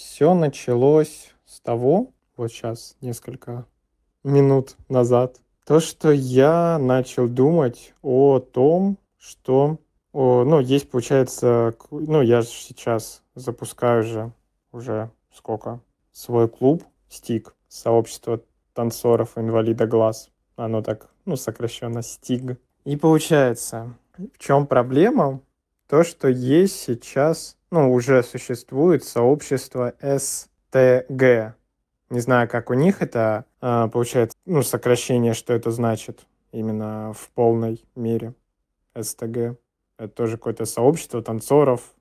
Все началось с того, вот сейчас несколько минут назад, то, что я начал думать о том, что, о, ну, есть, получается, ну, я же сейчас запускаю же уже сколько, свой клуб, стик, сообщество танцоров инвалида глаз. Оно так, ну, сокращенно стиг. И получается, в чем проблема? То, что есть сейчас, ну, уже существует сообщество СТГ. Не знаю, как у них это а, получается, ну, сокращение, что это значит именно в полной мере. СТГ. Это тоже какое-то сообщество танцоров.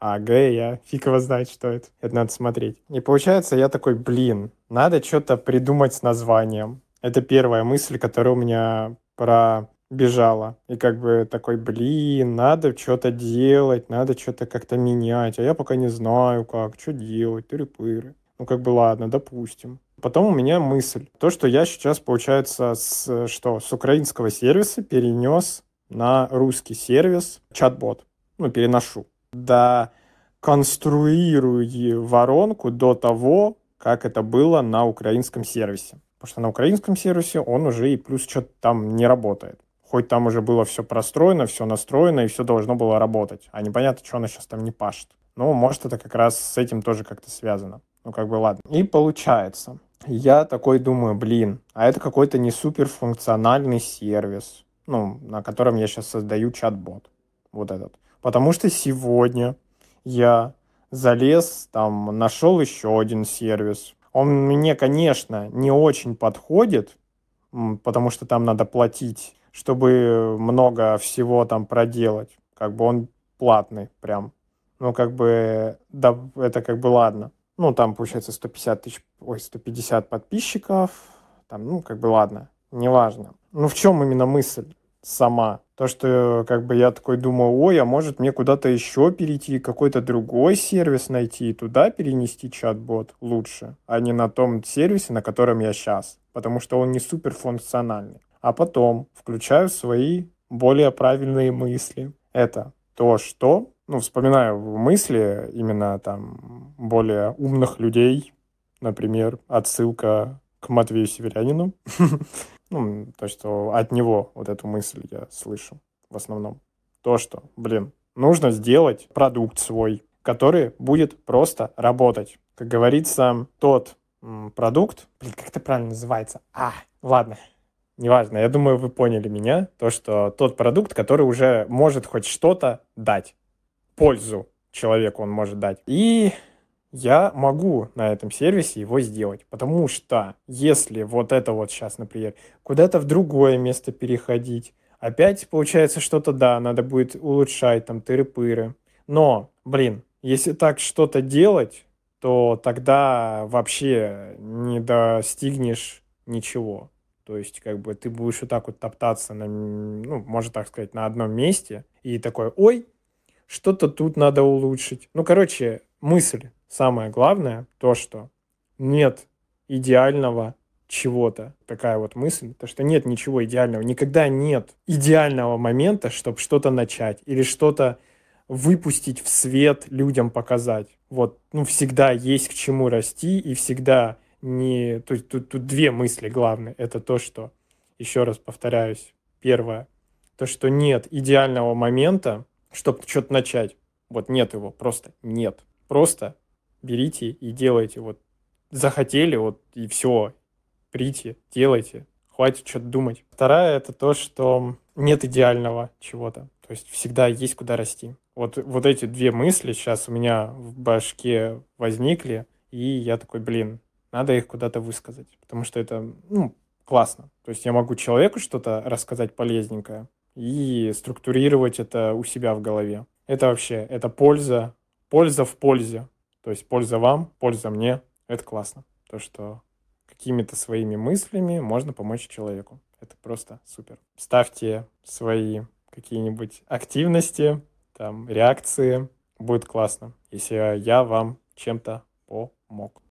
А Г, я фиг его знает, что это. Это надо смотреть. И получается, я такой, блин, надо что-то придумать с названием. Это первая мысль, которая у меня пробежала. И как бы такой, блин, надо что-то делать, надо что-то как-то менять. А я пока не знаю как, что делать, тыры-пыры. Ну как бы ладно, допустим. Потом у меня мысль. То, что я сейчас, получается, с, что, с украинского сервиса перенес на русский сервис чат-бот. Ну, переношу. Да конструирую воронку до того, как это было на украинском сервисе. Потому что на украинском сервисе он уже и плюс что-то там не работает. Хоть там уже было все простроено, все настроено, и все должно было работать. А непонятно, что оно сейчас там не пашет. Ну, может, это как раз с этим тоже как-то связано. Ну, как бы ладно. И получается, я такой думаю, блин, а это какой-то не суперфункциональный сервис, ну, на котором я сейчас создаю чат-бот. Вот этот. Потому что сегодня я залез, там, нашел еще один сервис. Он мне, конечно, не очень подходит, потому что там надо платить, чтобы много всего там проделать. Как бы он платный прям. Ну, как бы, да, это как бы ладно. Ну, там, получается, 150 тысяч, ой, 150 подписчиков. Там, ну, как бы ладно, неважно. Ну, в чем именно мысль сама? То, что как бы я такой думаю, ой, а может мне куда-то еще перейти, какой-то другой сервис найти и туда перенести чат-бот лучше, а не на том сервисе, на котором я сейчас, потому что он не супер функциональный. А потом включаю свои более правильные мысли. Это то, что, ну, вспоминаю мысли именно там более умных людей, например, отсылка к Матвею Северянину. Ну, то, что от него вот эту мысль я слышу в основном. То, что, блин, нужно сделать продукт свой, который будет просто работать. Как говорится, тот продукт, блин, как это правильно называется? А, ладно, неважно, я думаю, вы поняли меня, то, что тот продукт, который уже может хоть что-то дать, пользу человеку он может дать. И я могу на этом сервисе его сделать, потому что если вот это вот сейчас, например, куда-то в другое место переходить, опять получается что-то, да, надо будет улучшать, там, тыры-пыры. Но, блин, если так что-то делать, то тогда вообще не достигнешь ничего. То есть, как бы ты будешь вот так вот топтаться, на, ну, можно так сказать, на одном месте, и такой, ой, что-то тут надо улучшить. Ну, короче, мысль самое главное, то, что нет идеального чего-то. Такая вот мысль, то, что нет ничего идеального. Никогда нет идеального момента, чтобы что-то начать или что-то выпустить в свет, людям показать. Вот, ну, всегда есть к чему расти, и всегда не... Есть тут, тут две мысли главные. Это то, что, еще раз повторяюсь, первое, то, что нет идеального момента, чтобы что-то начать. Вот нет его, просто нет. Просто берите и делайте. Вот захотели, вот и все. Прите, делайте. Хватит что-то думать. Вторая это то, что нет идеального чего-то. То есть всегда есть куда расти. Вот, вот эти две мысли сейчас у меня в башке возникли, и я такой, блин, надо их куда-то высказать, потому что это, ну, классно. То есть я могу человеку что-то рассказать полезненькое и структурировать это у себя в голове. Это вообще, это польза, польза в пользе. То есть польза вам, польза мне. Это классно. То, что какими-то своими мыслями можно помочь человеку. Это просто супер. Ставьте свои какие-нибудь активности, там, реакции. Будет классно, если я вам чем-то помог.